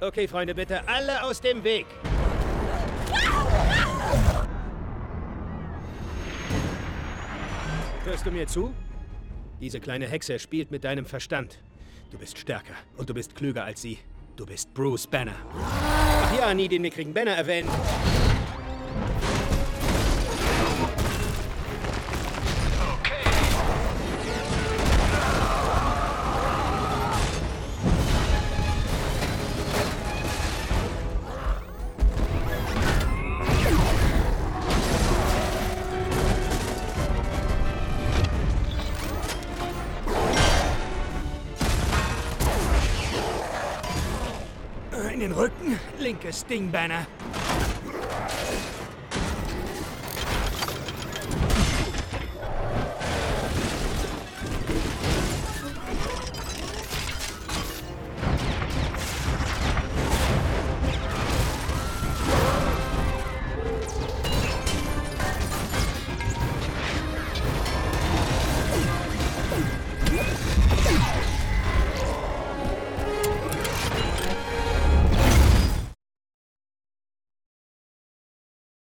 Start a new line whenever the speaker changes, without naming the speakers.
Okay, Freunde, bitte alle aus dem Weg. Hörst du mir zu? Diese kleine Hexe spielt mit deinem Verstand. Du bist stärker und du bist klüger als sie. Du bist Bruce Banner. Ach ja, nie den mickrigen Banner erwähnen. In den Rücken, linkes Ding, Banner.